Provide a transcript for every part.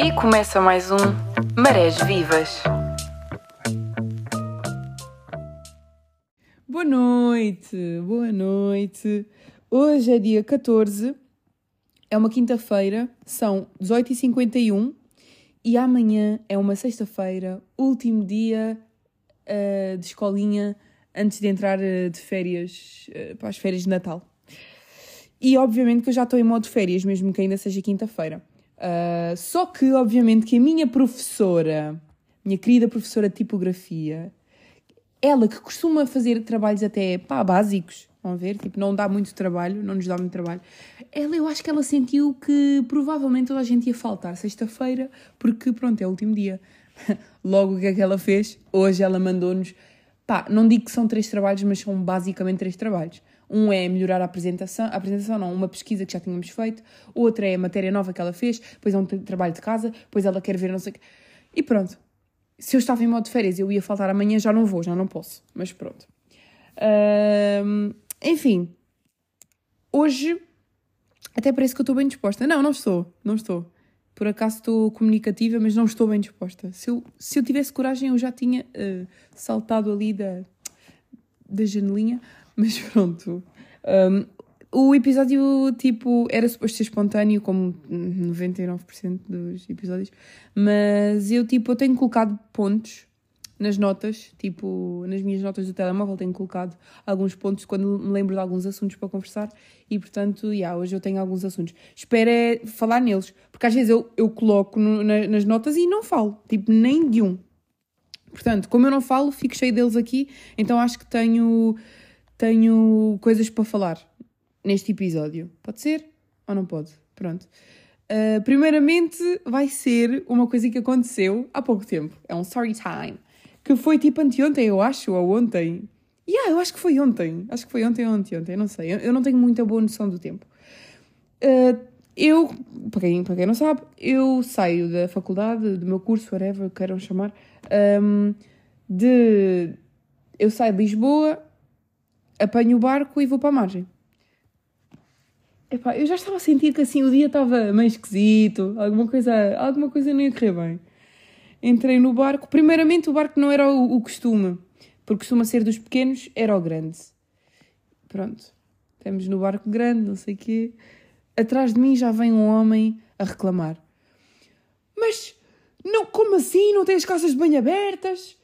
E começa mais um Marés Vivas. Boa noite, boa noite. Hoje é dia 14, é uma quinta-feira, são 18h51 e amanhã é uma sexta-feira, último dia uh, de escolinha antes de entrar uh, de férias uh, para as férias de Natal. E obviamente que eu já estou em modo férias, mesmo que ainda seja quinta-feira. Uh, só que, obviamente, que a minha professora, minha querida professora de tipografia, ela que costuma fazer trabalhos até pá, básicos, vão ver, tipo, não dá muito trabalho, não nos dá muito trabalho. Ela, eu acho que ela sentiu que provavelmente toda a gente ia faltar sexta-feira, porque pronto, é o último dia. Logo, o que é que ela fez? Hoje ela mandou-nos, pá, não digo que são três trabalhos, mas são basicamente três trabalhos. Um é melhorar a apresentação, a apresentação não, uma pesquisa que já tínhamos feito, outra é a matéria nova que ela fez, depois é um trabalho de casa, depois ela quer ver não sei o quê. E pronto. Se eu estava em modo de férias eu ia faltar amanhã, já não vou, já não posso. Mas pronto. Enfim. Hoje até parece que eu estou bem disposta. Não, não estou, não estou. Por acaso estou comunicativa, mas não estou bem disposta. Se eu, se eu tivesse coragem, eu já tinha uh, saltado ali da, da janelinha, mas pronto. Um, o episódio, tipo, era suposto ser espontâneo, como 99% dos episódios, mas eu, tipo, eu tenho colocado pontos nas notas, tipo, nas minhas notas do telemóvel tenho colocado alguns pontos quando me lembro de alguns assuntos para conversar e, portanto, yeah, hoje eu tenho alguns assuntos. Espero é falar neles, porque às vezes eu, eu coloco no, na, nas notas e não falo, tipo, nem de um. Portanto, como eu não falo, fico cheio deles aqui, então acho que tenho tenho coisas para falar neste episódio. Pode ser ou não pode? Pronto. Uh, primeiramente, vai ser uma coisa que aconteceu há pouco tempo. É um story time. Que foi tipo anteontem, eu acho, ou ontem. Yeah, eu acho que foi ontem. Acho que foi ontem ou anteontem, não sei. Eu, eu não tenho muita boa noção do tempo. Uh, eu, para quem, para quem não sabe, eu saio da faculdade, do meu curso, whatever queiram chamar, um, de. Eu saio de Lisboa apanho o barco e vou para a margem. Epá, eu já estava a sentir que assim o dia estava meio esquisito, alguma coisa, alguma coisa não ia correr bem. Entrei no barco. Primeiramente, o barco não era o, o costume, porque costuma ser dos pequenos, era o grande. Pronto, estamos no barco grande, não sei o quê. Atrás de mim já vem um homem a reclamar. Mas, não, como assim? Não tem as calças de banho abertas?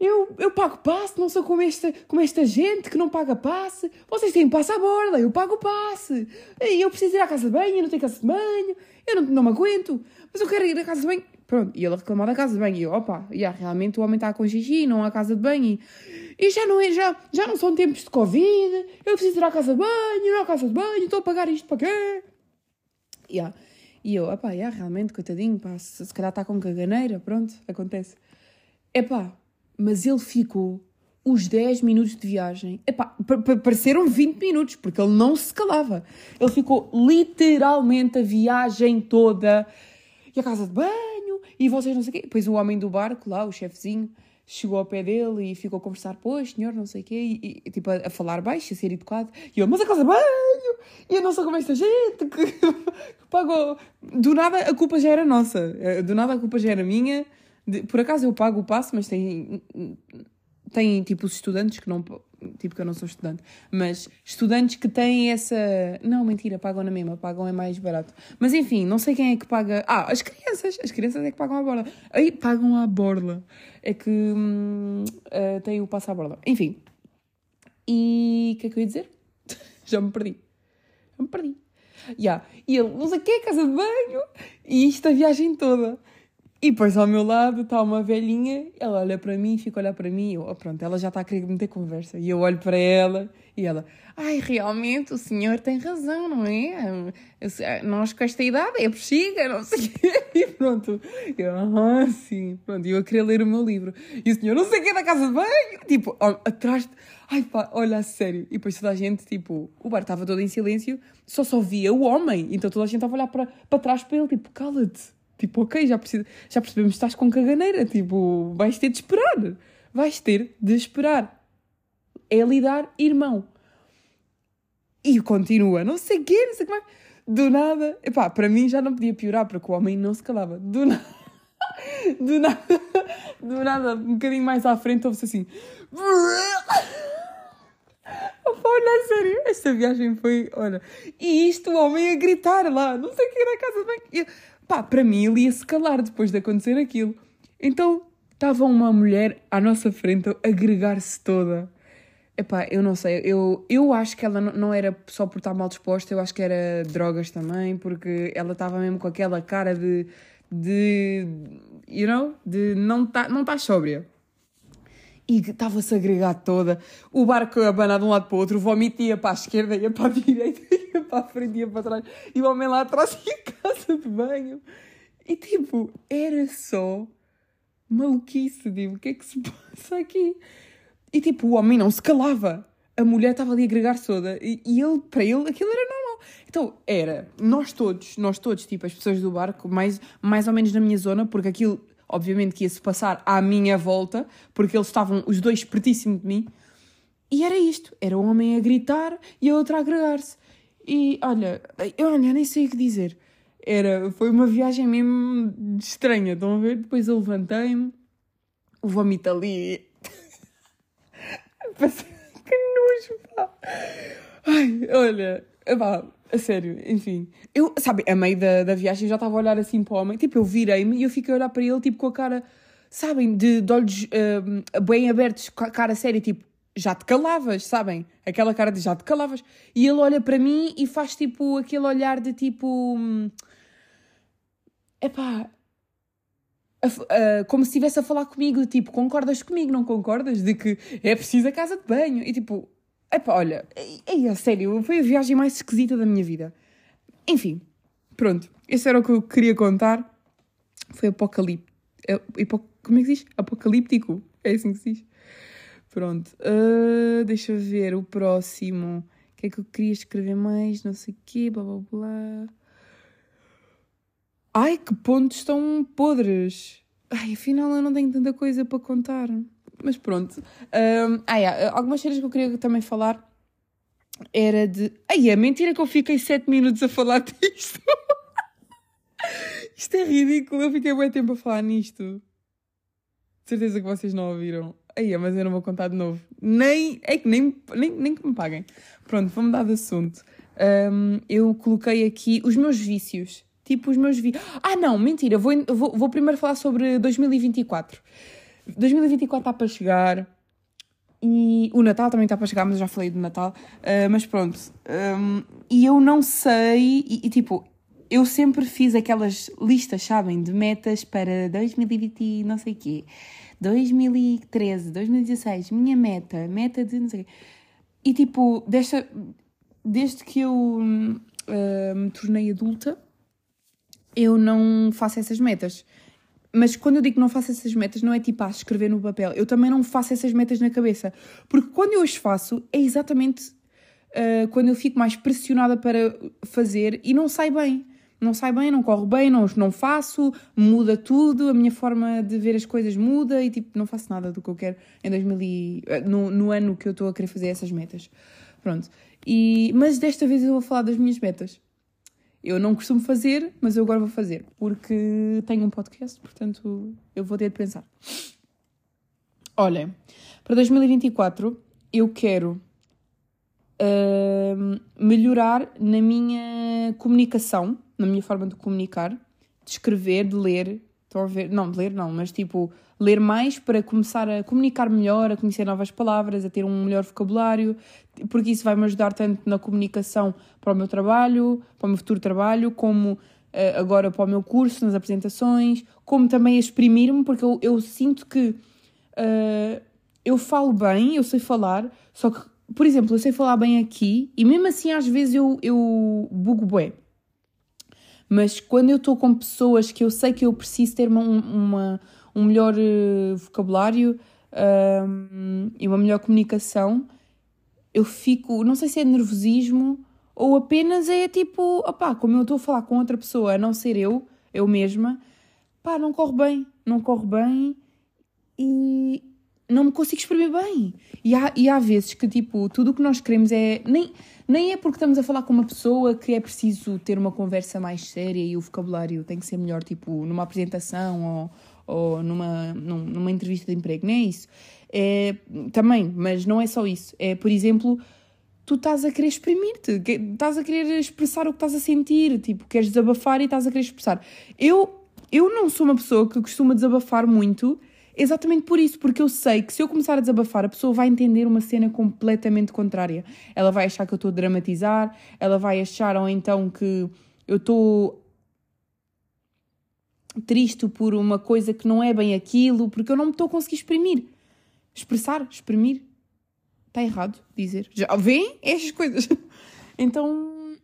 Eu, eu pago passe, não sou como esta, como esta gente que não paga passe. Vocês têm passe à borda, eu pago passe. Eu preciso ir à casa de banho, eu não tenho casa de banho, eu não, não me aguento, mas eu quero ir à casa de banho. Pronto, e ele reclamar da casa de banho. E eu, opa, yeah, realmente o homem está com xixi, não há casa de banho. E, e já, não é, já, já não são tempos de Covid, eu preciso ir à casa de banho, não há casa de banho, estou a pagar isto para quê? Yeah. E eu, opá, yeah, realmente, coitadinho, pá, se, se calhar está com caganeira, pronto, acontece. Epá, mas ele ficou os 10 minutos de viagem. Epá, pareceram 20 minutos, porque ele não se calava. Ele ficou literalmente a viagem toda. E a casa de banho, e vocês não sei o quê. Depois o homem do barco lá, o chefezinho, chegou ao pé dele e ficou a conversar, pois, senhor, não sei o quê, e, e, tipo, a, a, falar baixo, a ser educado. E eu, mas a casa de banho! E eu não sou como esta gente que, que pagou. Do nada a culpa já era nossa. Eh, do nada a culpa já era minha de, por acaso eu pago o passo, mas tem, tem tipo os estudantes que não. Tipo que eu não sou estudante, mas estudantes que têm essa. Não, mentira, pagam na mesma, pagam é mais barato. Mas enfim, não sei quem é que paga. Ah, as crianças, as crianças é que pagam a borla. Aí pagam a borla. É que hum, uh, tem o passo à borla. Enfim. E o que é que eu ia dizer? Já me perdi. Já me perdi. Yeah. E ele, não sei o que, casa de banho. E isto a viagem toda. E depois ao meu lado está uma velhinha, ela olha para mim, fica a olhar para mim, e eu, pronto, ela já está a querer meter conversa. E eu olho para ela e ela, ai, realmente o senhor tem razão, não é? Nós com esta idade é bexiga, não sei o quê. E pronto, eu, ah, sim, pronto, eu a querer ler o meu livro. E o senhor, não sei o que, da casa de banho, tipo, atrás, de... ai pá, olha, a sério. E depois toda a gente, tipo, o bar estava todo em silêncio, só só via o homem, então toda a gente estava a olhar para, para trás para ele, tipo, cala-te Tipo, ok, já, precisa, já percebemos que estás com caganeira. Tipo, vais ter de esperar. Vais ter de esperar. É lidar, irmão. E continua, não sei o quê, não sei como é. do nada, epá, para mim já não podia piorar, porque o homem não se calava. Do nada, do nada, do nada, um bocadinho mais à frente, ouve-se assim. Olha, sério, esta viagem foi, olha, e isto, o homem a gritar lá, não sei o que era a casa bem. Pá, para mim ele ia se calar depois de acontecer aquilo. Então, estava uma mulher à nossa frente a agregar-se toda. Epá, eu não sei, eu, eu acho que ela não era só por estar mal disposta, eu acho que era drogas também, porque ela estava mesmo com aquela cara de, de you know, de não estar tá, não tá sóbria. E estava-se a agregar toda. O barco abanar de um lado para o outro, o vomito ia para a esquerda, ia para a direita, ia para a frente, ia para trás. E o homem lá atrás ia casa de banho. E tipo, era só maluquice, digo, o que é que se passa aqui? E tipo, o homem não se calava. A mulher estava ali a agregar toda. E, e ele, para ele, aquilo era normal. Então, era, nós todos, nós todos, tipo, as pessoas do barco, mais, mais ou menos na minha zona, porque aquilo, obviamente, que ia-se passar à minha volta, porque eles estavam, os dois, pertíssimo de mim. E era isto, era o homem a gritar e a outra a agregar-se. E, olha, eu, olha, nem sei o que dizer. Era, foi uma viagem mesmo estranha, estão a ver? Depois eu levantei-me, o vomito ali. que nojo, pá. Ai, olha, pá, a sério, enfim. Eu, sabe, a meio da, da viagem já estava a olhar assim para o homem, tipo, eu virei-me e eu fiquei a olhar para ele, tipo, com a cara, sabem, de, de olhos uh, bem abertos, com a cara séria, tipo, já te calavas, sabem? Aquela cara de já te calavas. E ele olha para mim e faz tipo aquele olhar de tipo. Hum, epá. Uh, como se estivesse a falar comigo, tipo, concordas comigo, não concordas? De que é preciso a casa de banho. E tipo, epá, olha, é, é sério, foi a viagem mais esquisita da minha vida. Enfim, pronto, esse era o que eu queria contar. Foi apocalíptico. É, como é que diz? Apocalíptico? É assim que se diz? Pronto, uh, deixa eu ver o próximo. O que é que eu queria escrever mais? Não sei o quê, blá blá blá. Ai, que pontos estão podres. Ai, afinal eu não tenho tanta coisa para contar. Mas pronto. Um, ah, yeah, algumas coisas que eu queria também falar era de. Ai, é mentira que eu fiquei 7 minutos a falar disto. Isto é ridículo, eu fiquei bem tempo a falar nisto. De certeza que vocês não ouviram. Aí, mas eu não vou contar de novo. Nem, é que nem, nem, nem que me paguem. Pronto, vou mudar de assunto. Um, eu coloquei aqui os meus vícios. Tipo, os meus vícios. Ah, não, mentira. Vou, vou, vou primeiro falar sobre 2024. 2024 está para chegar. E o Natal também está para chegar, mas eu já falei do Natal. Uh, mas pronto. Um, e eu não sei. E, e, tipo, eu sempre fiz aquelas listas, sabem, de metas para 2020 não sei quê. 2013, 2016, minha meta, meta de não sei quê. E tipo, desta, desde que eu uh, me tornei adulta, eu não faço essas metas. Mas quando eu digo que não faço essas metas, não é tipo, ah, escrever no papel. Eu também não faço essas metas na cabeça. Porque quando eu as faço, é exatamente uh, quando eu fico mais pressionada para fazer e não sai bem. Não sai bem, não corre bem, não, não faço, muda tudo, a minha forma de ver as coisas muda e tipo, não faço nada do que eu quero em 2000 e, uh, no, no ano que eu estou a querer fazer essas metas. Pronto. E, mas desta vez eu vou falar das minhas metas. Eu não costumo fazer, mas eu agora vou fazer, porque tenho um podcast, portanto eu vou ter de pensar. Olhem, para 2024 eu quero uh, melhorar na minha comunicação, na minha forma de comunicar, de escrever, de ler. Estão a ver? Não, de ler não, mas tipo, ler mais para começar a comunicar melhor, a conhecer novas palavras, a ter um melhor vocabulário, porque isso vai me ajudar tanto na comunicação para o meu trabalho, para o meu futuro trabalho, como uh, agora para o meu curso, nas apresentações, como também a exprimir-me, porque eu, eu, sinto que uh, eu falo bem, eu sei falar, só que, por exemplo, eu sei falar bem aqui e mesmo assim às vezes eu, eu bugo bué. Mas quando eu estou com pessoas que eu sei que eu preciso ter uma, uma um melhor uh, vocabulário um, e uma melhor comunicação, eu fico, não sei se é nervosismo ou apenas é tipo, opá, como eu estou a falar com outra pessoa, a não ser eu, eu mesma, pá, não corre bem, não corre bem e não me consigo exprimir bem. E há, e há vezes que, tipo, tudo o que nós queremos é. Nem, nem é porque estamos a falar com uma pessoa que é preciso ter uma conversa mais séria e o vocabulário tem que ser melhor, tipo, numa apresentação ou, ou numa, numa entrevista de emprego. Nem é isso. É, também, mas não é só isso. É, por exemplo, tu estás a querer exprimir-te, estás a querer expressar o que estás a sentir, tipo, queres desabafar e estás a querer expressar. Eu, eu não sou uma pessoa que costuma desabafar muito Exatamente por isso, porque eu sei que se eu começar a desabafar, a pessoa vai entender uma cena completamente contrária. Ela vai achar que eu estou a dramatizar, ela vai achar ou então que eu estou triste por uma coisa que não é bem aquilo, porque eu não me estou a conseguir exprimir. Expressar, exprimir. Está errado dizer. Já vêem estas coisas. Então,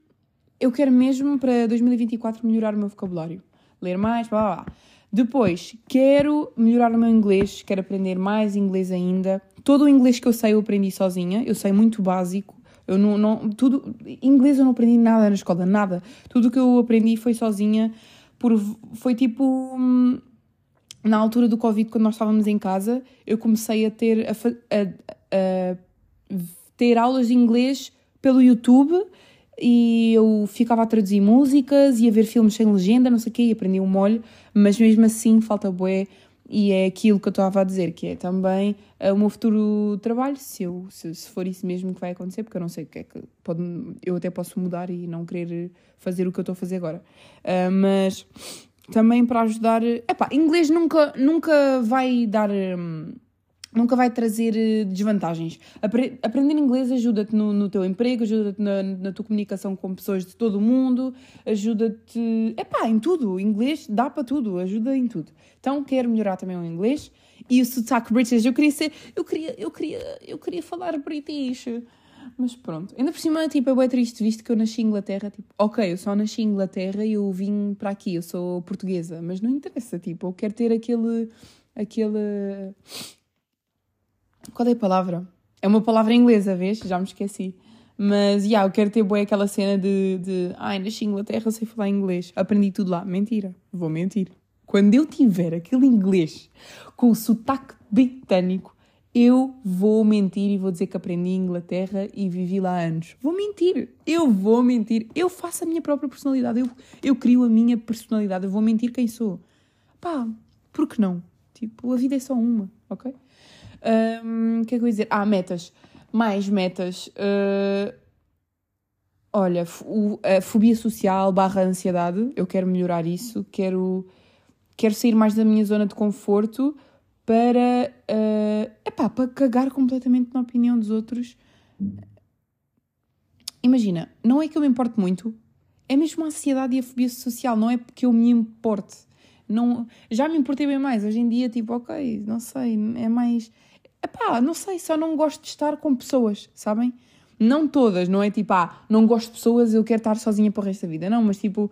eu quero mesmo para 2024 melhorar o meu vocabulário. Ler mais, blá blá blá. Depois, quero melhorar o meu inglês, quero aprender mais inglês ainda. Todo o inglês que eu sei eu aprendi sozinha, eu sei muito básico. Eu não, não tudo, inglês eu não aprendi nada na escola, nada. Tudo que eu aprendi foi sozinha, por, foi tipo hum, na altura do Covid, quando nós estávamos em casa, eu comecei a ter, a, a, a ter aulas de inglês pelo YouTube e eu ficava a traduzir músicas e a ver filmes sem legenda, não sei o quê, e aprendi um molho, mas mesmo assim falta bué e é aquilo que eu estava a dizer, que é também uh, o meu futuro trabalho, se, eu, se, se, for isso mesmo que vai acontecer, porque eu não sei o que é que pode, eu até posso mudar e não querer fazer o que eu estou a fazer agora. Uh, mas também para ajudar. Epá, inglês nunca, nunca vai dar. Um, nunca vai trazer eh, desvantagens. Apre aprender inglês ajuda-te no, no, teu emprego, ajuda-te na, na, tua comunicação com pessoas de todo o mundo, ajuda-te. Epá, em tudo. Inglês dá para tudo, ajuda em tudo. Então quero melhorar também o inglês. E o sotaque british, eu queria ser. Eu queria, eu queria, eu queria falar british. Mas pronto. Ainda por cima, tipo, é bem triste, visto que eu nasci em Inglaterra. Tipo, ok, eu só nasci em Inglaterra e eu vim para aqui, eu sou portuguesa. Mas não interessa, tipo, eu quero ter aquele. aquele qual é a palavra? É uma palavra inglesa, vês? Já me esqueci. Mas, já, yeah, eu quero ter boa aquela cena de, de ai, nasci em Inglaterra, sei falar inglês. Aprendi tudo lá. Mentira. Vou mentir. Quando eu tiver aquele inglês com o sotaque britânico, eu vou mentir e vou dizer que aprendi em Inglaterra e vivi lá anos. Vou mentir. Eu vou mentir. Eu faço a minha própria personalidade. Eu, eu crio a minha personalidade. Eu vou mentir quem sou. Pá, por que não? Tipo, a vida é só uma, ok? Um, o que é que eu ia dizer? Ah, metas. Mais metas. Uh, olha, a fobia social barra ansiedade. Eu quero melhorar isso. Quero, quero sair mais da minha zona de conforto para, uh, epá, para cagar completamente na opinião dos outros. Imagina, não é que eu me importe muito, é mesmo a ansiedade e a fobia social, não é porque eu me importe. Não, já me importei bem mais. Hoje em dia, tipo, ok, não sei, é mais Epá, não sei, só não gosto de estar com pessoas, sabem? Não todas, não é tipo, ah, não gosto de pessoas, eu quero estar sozinha para o resto da vida. Não, mas tipo,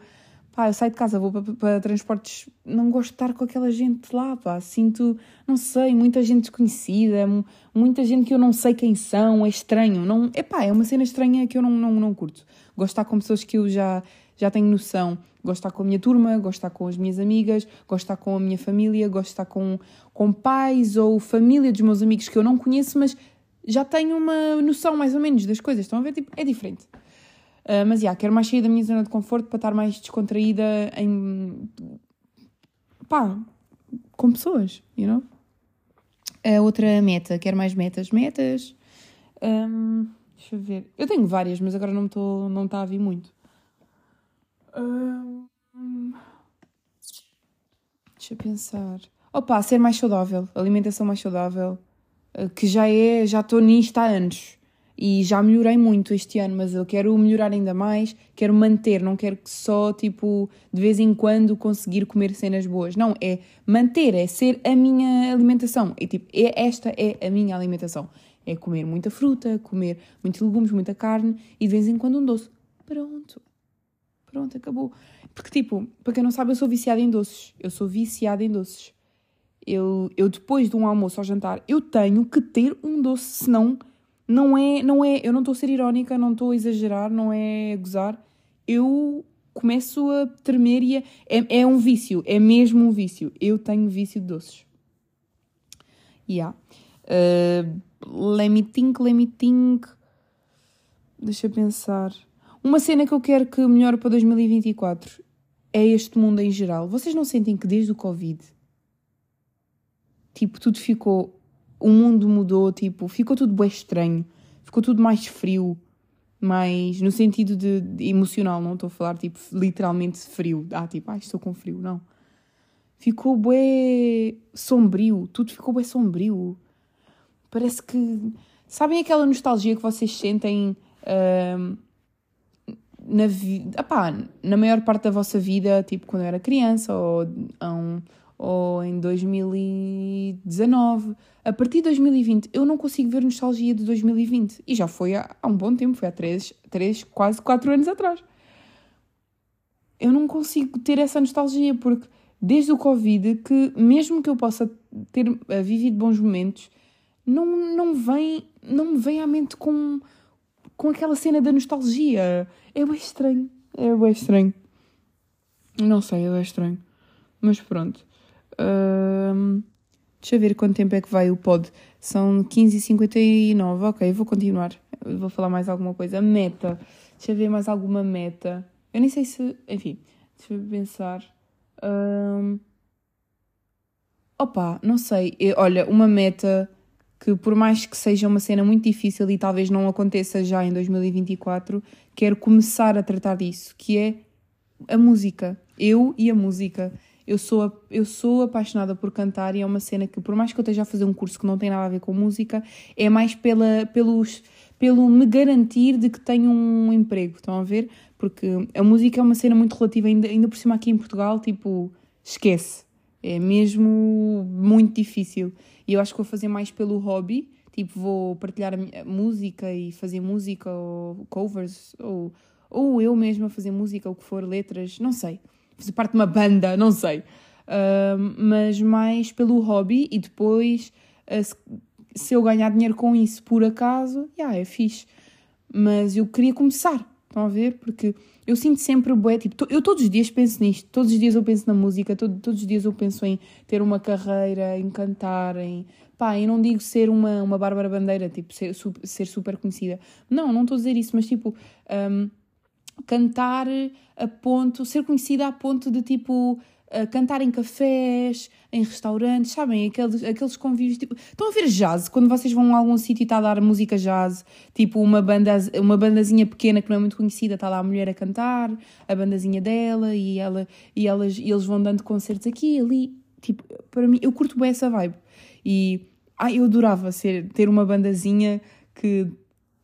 pá, eu saio de casa, vou para, para transportes, não gosto de estar com aquela gente lá, pá. Sinto, não sei, muita gente desconhecida, muita gente que eu não sei quem são, é estranho. Não, epá, é uma cena estranha que eu não, não, não curto. Gosto de estar com pessoas que eu já, já tenho noção. Gosto de estar com a minha turma, gosto de estar com as minhas amigas, gosto de estar com a minha família, gosto de estar com, com pais ou família dos meus amigos que eu não conheço, mas já tenho uma noção mais ou menos das coisas. Estão a ver? Tipo, é diferente. Uh, mas, já, yeah, quero mais sair da minha zona de conforto para estar mais descontraída em... pá, com pessoas, you know? A outra meta, quero mais metas. Metas... Um, deixa eu ver. Eu tenho várias, mas agora não está não a vir muito. Deixa eu pensar. Opa, ser mais saudável, alimentação mais saudável, eh, que já é, já estou nisto há anos e já melhorei muito este ano, mas eu quero melhorar ainda mais, quero manter, não quero que só, tipo, de vez em quando conseguir comer cenas boas. Não, é manter, é ser a minha alimentação. É tipo, é, esta é a minha alimentação. É comer muita fruta, comer muitos legumes, muita carne e de vez em quando um doce. Pronto. Pronto, acabou. Porque, tipo, para quem não sabe, eu sou viciada em doces. Eu sou viciada em doces. Eu, eu depois de um almoço ao jantar, eu tenho que ter um doce, senão não é, não é, eu não estou a ser irónica, não estou a exagerar, não é a gozar. Eu começo a tremer e é, é, é, um vício, é mesmo um vício. Eu tenho vício de doces. Yeah. Uh, let me think, let me think. Deixa eu pensar. Uma cena que eu quero que melhore para 2024 é este mundo em geral. Vocês não sentem que desde o Covid, tipo, tudo ficou. O mundo mudou, tipo, ficou tudo bem estranho, ficou tudo mais frio, mais. no sentido de, de emocional, não estou a falar, tipo, literalmente frio. Ah, tipo, ah, estou com frio, não. Ficou bem sombrio, tudo ficou bem sombrio. Parece que. Sabem aquela nostalgia que vocês sentem uh, na, vi... na maior parte da vossa vida, tipo quando eu era criança ou, um, ou em 2019? A partir de 2020, eu não consigo ver nostalgia de 2020. E já foi há, há um bom tempo, foi há 3, 3, quase 4 anos atrás. Eu não consigo ter essa nostalgia porque desde o Covid que, mesmo que eu possa ter uh, vivido bons momentos, não, não, vem, não me vem à mente com, com aquela cena da nostalgia. É bem estranho. É bem estranho. Não sei, é bem estranho. Mas pronto. Deixa eu ver quanto tempo é que vai o pod. São 15h59. Ok, vou continuar. Vou falar mais alguma coisa. Meta. Deixa eu ver mais alguma meta. Eu nem sei se. Enfim, deixa eu pensar. Um... Opa, não sei. Eu, olha, uma meta que, por mais que seja uma cena muito difícil e talvez não aconteça já em 2024, quero começar a tratar disso, que é a música. Eu e a música. Eu sou, eu sou apaixonada por cantar e é uma cena que, por mais que eu esteja a fazer um curso que não tem nada a ver com música, é mais pela, pelos, pelo me garantir de que tenho um emprego. Estão a ver? porque a música é uma cena muito relativa, ainda, ainda por cima aqui em Portugal, tipo, esquece. É mesmo muito difícil. E eu acho que vou fazer mais pelo hobby, tipo, vou partilhar música e fazer música ou covers, ou, ou eu mesma fazer música, ou que for, letras, não sei. Fazer parte de uma banda, não sei. Uh, mas mais pelo hobby e depois, uh, se, se, eu ganhar dinheiro com isso por acaso, já yeah, é fixe. Mas eu queria começar Estão a ver? Porque eu sinto sempre bué, tipo, eu todos os dias penso nisto, todos os dias eu penso na música, todo, todos os dias eu penso em ter uma carreira, em cantar, em... Pá, e não digo ser uma, uma Bárbara Bandeira, tipo, ser, ser super conhecida. Não, não estou a dizer isso, mas tipo, um, cantar a ponto, ser conhecida a ponto de tipo a cantar em cafés, em restaurantes, sabem? Aqueles, aqueles convívios. Tipo, estão a ver jazz? Quando vocês vão a algum sítio e está a dar música jazz, tipo uma, banda, uma bandazinha pequena que não é muito conhecida, está lá a mulher a cantar, a bandazinha dela, e, ela, e, elas, e eles vão dando concertos aqui e ali. Tipo, para mim, eu curto bem essa vibe. E ah, eu adorava ser, ter uma bandazinha que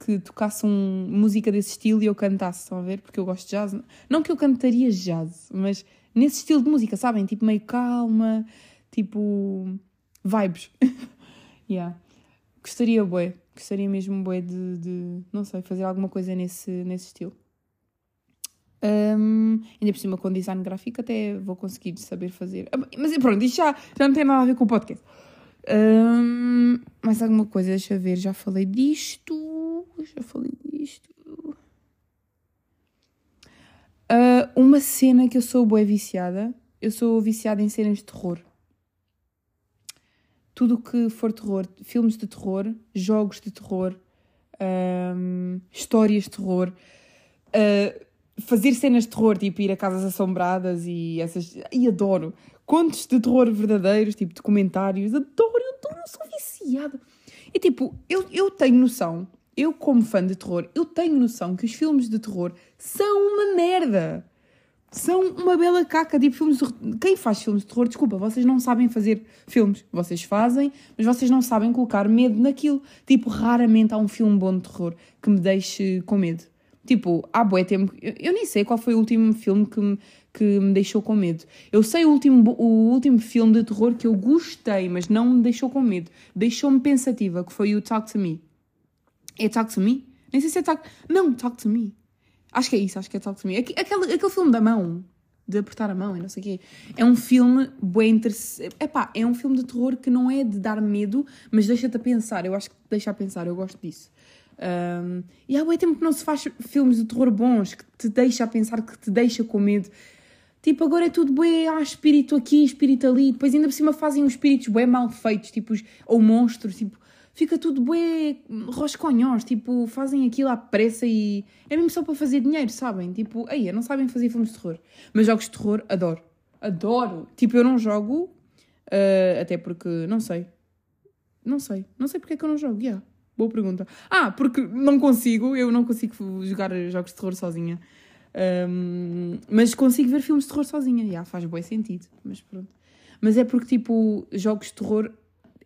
que tocasse um, música desse estilo e eu cantasse, estão a ver? Porque eu gosto de jazz. Não que eu cantaria jazz, mas nesse estilo de música, sabem? Tipo meio calma, tipo vibes. yeah. Gostaria, bué, gostaria mesmo, de, de, não sei, fazer alguma coisa nesse, nesse estilo. Um, ainda por cima com design gráfico até vou conseguir saber fazer. Ah, mas pronto, isto já, já não tem nada a ver com o podcast. Um, mais alguma coisa, deixa eu ver, já falei disto. Já falei disto. Uh, uma cena que eu sou boa viciada, eu sou viciada em cenas de terror. Tudo que for terror, filmes de terror, jogos de terror, um, histórias de terror, uh, fazer cenas de terror, tipo ir a casas assombradas e essas. E adoro. Contos de terror verdadeiros, tipo documentários, adoro, adoro, eu sou viciada. E tipo, eu, eu tenho noção eu, como fã de terror, eu tenho noção que os filmes de terror são uma merda. São uma bela caca. Tipo, filmes de... Quem faz filmes de terror, desculpa, vocês não sabem fazer filmes. Vocês fazem, mas vocês não sabem colocar medo naquilo. Tipo, raramente há um filme bom de terror que me deixe com medo. Tipo, há bué tempo. Eu, nem sei qual foi o último filme que me, que me deixou com medo. Eu sei o último, o último filme de terror que eu gostei, mas não me deixou com medo. Deixou-me pensativa, que foi o Talk to Me. É Talk to Me? Nem sei se é Talk. Não, Talk to Me. Acho que é isso, acho que é Talk to Me. Aquele, aquele filme da mão, de apertar a mão e não sei o quê. É um filme bem interessante. Epá, é um filme de terror que não é de dar medo, mas deixa-te a pensar. Eu acho que deixa a pensar, eu gosto disso. Um, e há bem tempo que não se faz filmes de terror bons, que te deixa a pensar, que te deixa com medo. Tipo, agora é tudo bem, há espírito aqui, espírito ali. Depois ainda por cima fazem os espíritos bem mal feitos, tipo, ou monstros, tipo fica tudo bué rosconhós, tipo, fazem aquilo à pressa e é mesmo só para fazer dinheiro, sabem? Tipo, aí, não sabem fazer filmes de terror. Mas jogos de terror, adoro. Adoro. Tipo, eu não jogo, uh, até porque, não sei. Não sei. Não sei porque é que eu não jogo, yeah. Boa pergunta. Ah, porque não consigo, eu não consigo jogar jogos de terror sozinha. Um, mas consigo ver filmes de terror sozinha. Já faz bom sentido, mas pronto. Mas é porque, tipo, jogos de terror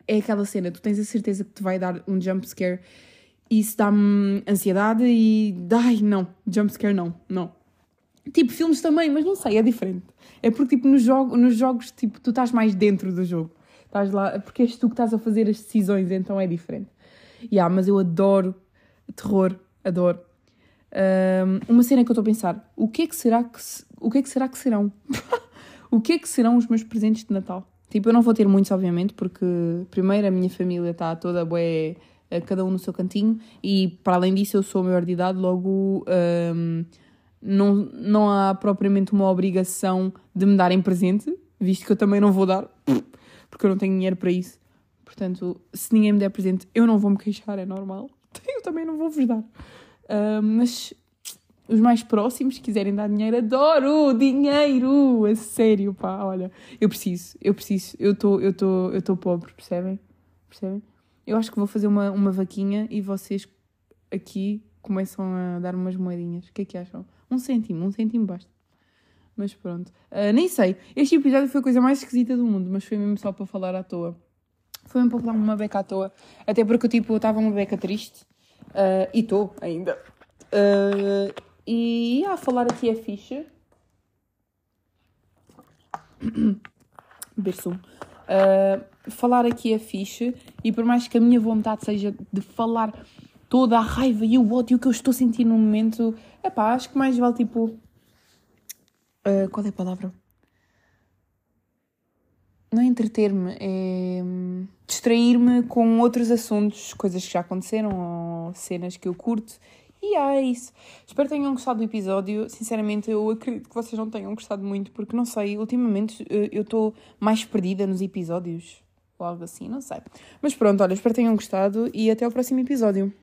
é aquela cena, tu tens a certeza que te vai dar um jump scare e isso dá-me ansiedade e. Ai, não, jump scare não, não. Tipo, filmes também, mas não sei, é diferente. É porque, tipo, nos, jogo, nos jogos, tipo, tu estás mais dentro do jogo. Estás lá, porque és tu que estás a fazer as decisões, então é diferente. Yeah, mas eu adoro terror, adoro. Um, uma cena que eu estou a pensar, o que é que será que, o que, é que, será que serão? o que é que serão os meus presentes de Natal? Tipo, eu não vou ter muitos, obviamente, porque primeiro a minha família está toda bué, eh, cada um no seu cantinho, e para além disso eu sou maior de idade, logo um, não, não há propriamente uma obrigação de me darem presente, visto que eu também não vou dar, porque eu não tenho dinheiro para isso. Portanto, se ninguém me der presente, eu não vou me queixar, é normal. Eu também não vou vos dar. Uh, mas os mais próximos, se quiserem dar dinheiro, adoro dinheiro! A sério, pá, olha. Eu preciso, eu preciso. Eu estou eu tô, eu tô pobre, percebem? Percebem? Eu acho que vou fazer uma, uma vaquinha e vocês aqui começam a dar umas moedinhas. O que é que acham? Um cêntimo, um cêntimo basta. Mas pronto. Uh, nem sei. Este episódio foi a coisa mais esquisita do mundo, mas foi mesmo só para falar à toa. Foi um pouco uma beca à toa. Até porque, tipo, estava uma beca triste. Uh, e estou ainda. Uh, e a falar aqui é ficha. Beber Uh, falar aqui é fixe. E por mais que a minha vontade seja de falar toda a raiva e o ódio que eu estou sentindo no momento, é pá, acho que mais vale tipo. Uh, qual é a palavra? não entreter-me, é distrair-me com outros assuntos, coisas que já aconteceram ou cenas que eu curto. E é isso. Espero que tenham gostado do episódio. Sinceramente, eu acredito que vocês não tenham gostado muito, porque não sei, ultimamente eh, eu estou mais perdida nos episódios. Ou algo assim, não sei. Mas pronto, olha, espero que tenham gostado e até o próximo episódio.